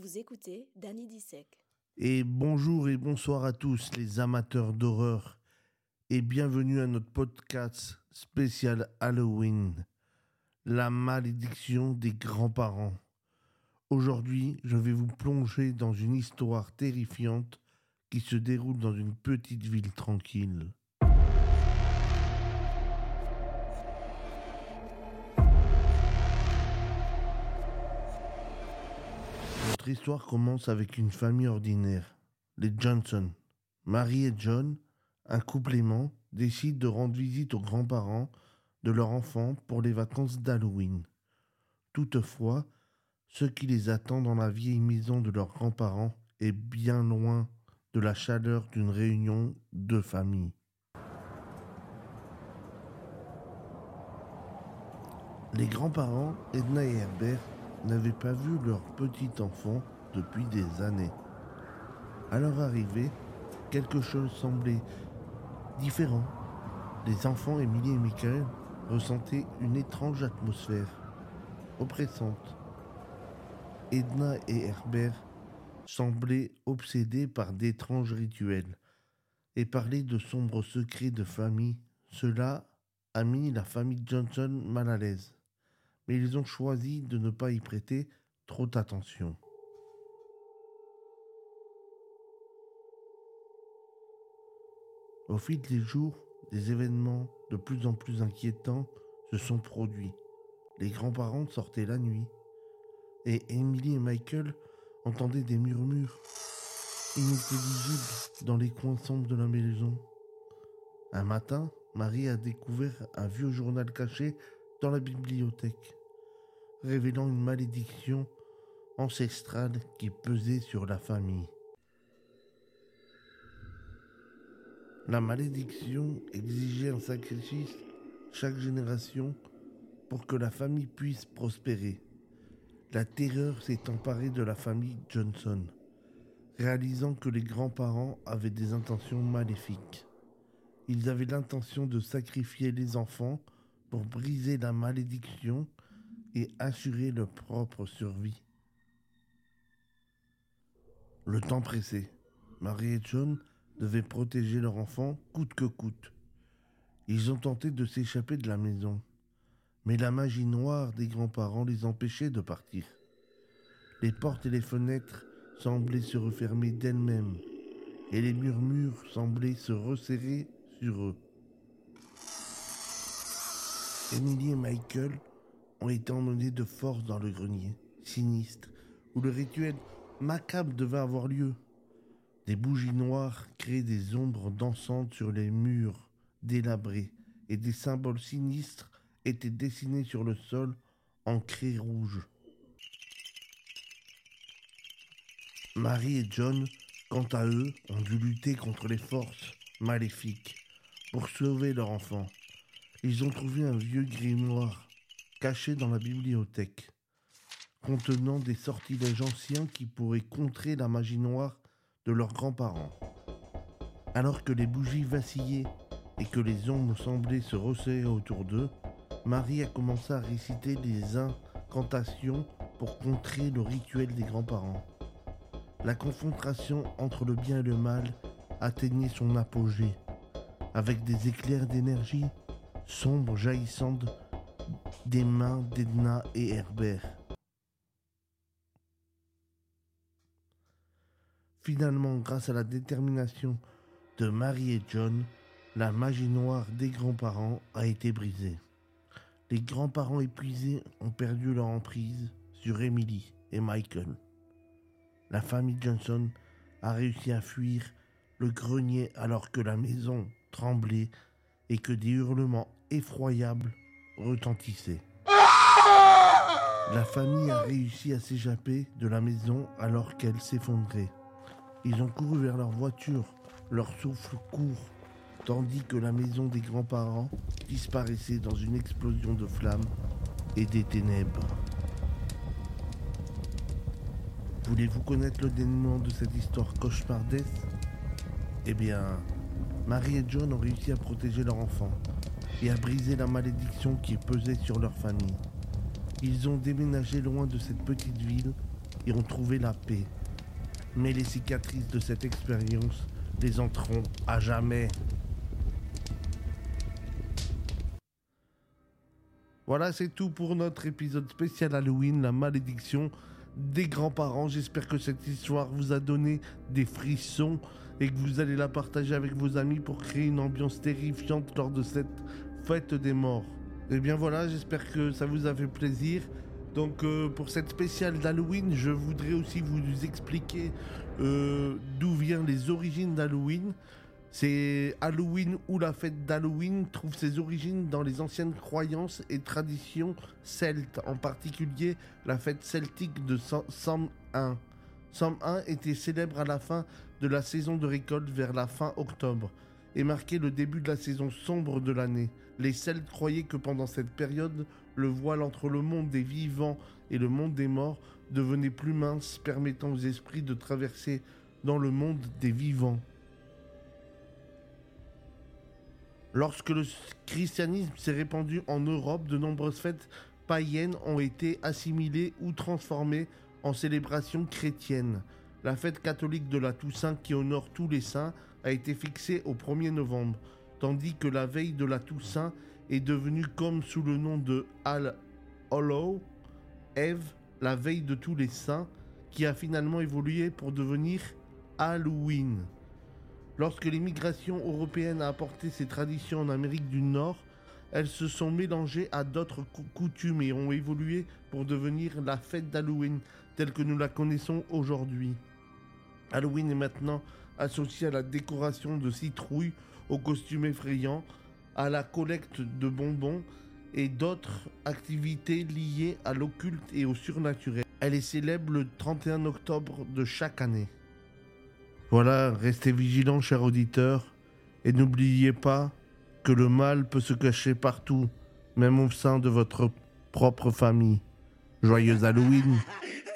Vous écoutez Danny Dissec. Et bonjour et bonsoir à tous les amateurs d'horreur et bienvenue à notre podcast spécial Halloween, la malédiction des grands-parents. Aujourd'hui, je vais vous plonger dans une histoire terrifiante qui se déroule dans une petite ville tranquille. Notre histoire commence avec une famille ordinaire, les Johnson. Marie et John, un couple aimant, décident de rendre visite aux grands-parents de leur enfant pour les vacances d'Halloween. Toutefois, ce qui les attend dans la vieille maison de leurs grands-parents est bien loin de la chaleur d'une réunion de famille. Les grands-parents, Edna et Herbert, n'avaient pas vu leur petit enfant depuis des années. À leur arrivée, quelque chose semblait différent. Les enfants, Émilie et Michael, ressentaient une étrange atmosphère, oppressante. Edna et Herbert semblaient obsédés par d'étranges rituels et parlaient de sombres secrets de famille. Cela a mis la famille Johnson mal à l'aise mais ils ont choisi de ne pas y prêter trop d'attention. Au fil des jours, des événements de plus en plus inquiétants se sont produits. Les grands-parents sortaient la nuit et Emily et Michael entendaient des murmures inintelligibles dans les coins sombres de la maison. Un matin, Marie a découvert un vieux journal caché dans la bibliothèque, révélant une malédiction ancestrale qui pesait sur la famille. La malédiction exigeait un sacrifice chaque génération pour que la famille puisse prospérer. La terreur s'est emparée de la famille Johnson, réalisant que les grands-parents avaient des intentions maléfiques. Ils avaient l'intention de sacrifier les enfants pour briser la malédiction et assurer leur propre survie. Le temps pressait. Marie et John devaient protéger leur enfant coûte que coûte. Ils ont tenté de s'échapper de la maison, mais la magie noire des grands-parents les empêchait de partir. Les portes et les fenêtres semblaient se refermer d'elles-mêmes, et les murmures semblaient se resserrer sur eux. Emily et Michael ont été emmenés de force dans le grenier, sinistre, où le rituel macabre devait avoir lieu. Des bougies noires créaient des ombres dansantes sur les murs délabrés et des symboles sinistres étaient dessinés sur le sol en craie rouge. Marie et John, quant à eux, ont dû lutter contre les forces maléfiques pour sauver leur enfant. Ils ont trouvé un vieux grimoire caché dans la bibliothèque, contenant des sortilèges anciens qui pourraient contrer la magie noire de leurs grands-parents. Alors que les bougies vacillaient et que les ombres semblaient se resserrer autour d'eux, Marie a commencé à réciter des incantations pour contrer le rituel des grands-parents. La confrontation entre le bien et le mal atteignait son apogée, avec des éclairs d'énergie sombres jaillissant des mains d'Edna et Herbert. Finalement, grâce à la détermination de Marie et John, la magie noire des grands-parents a été brisée. Les grands-parents épuisés ont perdu leur emprise sur Emily et Michael. La famille Johnson a réussi à fuir le grenier alors que la maison tremblait et que des hurlements effroyable retentissait. La famille a réussi à s'échapper de la maison alors qu'elle s'effondrait. Ils ont couru vers leur voiture, leur souffle court, tandis que la maison des grands-parents disparaissait dans une explosion de flammes et des ténèbres. Voulez-vous connaître le dénouement de cette histoire cauchemardesque? Eh bien, Marie et John ont réussi à protéger leur enfant et à briser la malédiction qui pesait sur leur famille. Ils ont déménagé loin de cette petite ville et ont trouvé la paix. Mais les cicatrices de cette expérience les entreront à jamais. Voilà, c'est tout pour notre épisode spécial Halloween, la malédiction des grands-parents. J'espère que cette histoire vous a donné des frissons et que vous allez la partager avec vos amis pour créer une ambiance terrifiante lors de cette fête des morts. Et eh bien voilà, j'espère que ça vous a fait plaisir. Donc euh, pour cette spéciale d'Halloween, je voudrais aussi vous expliquer euh, d'où viennent les origines d'Halloween. C'est Halloween ou la fête d'Halloween trouve ses origines dans les anciennes croyances et traditions celtes, en particulier la fête celtique de Samhain. Samhain était célèbre à la fin de la saison de récolte vers la fin octobre et marquait le début de la saison sombre de l'année. Les Celtes croyaient que pendant cette période, le voile entre le monde des vivants et le monde des morts devenait plus mince, permettant aux esprits de traverser dans le monde des vivants. Lorsque le christianisme s'est répandu en Europe, de nombreuses fêtes païennes ont été assimilées ou transformées en célébrations chrétiennes. La fête catholique de la Toussaint qui honore tous les saints a été fixée au 1er novembre, tandis que la veille de la Toussaint est devenue comme sous le nom de Al Hollow, Eve, la veille de tous les saints, qui a finalement évolué pour devenir Halloween. Lorsque l'immigration européenne a apporté ses traditions en Amérique du Nord, elles se sont mélangées à d'autres coutumes et ont évolué pour devenir la fête d'Halloween telle que nous la connaissons aujourd'hui. Halloween est maintenant associé à la décoration de citrouilles, aux costumes effrayants, à la collecte de bonbons et d'autres activités liées à l'occulte et au surnaturel. Elle est célèbre le 31 octobre de chaque année. Voilà, restez vigilants, chers auditeurs, et n'oubliez pas que le mal peut se cacher partout, même au sein de votre propre famille. Joyeuse Halloween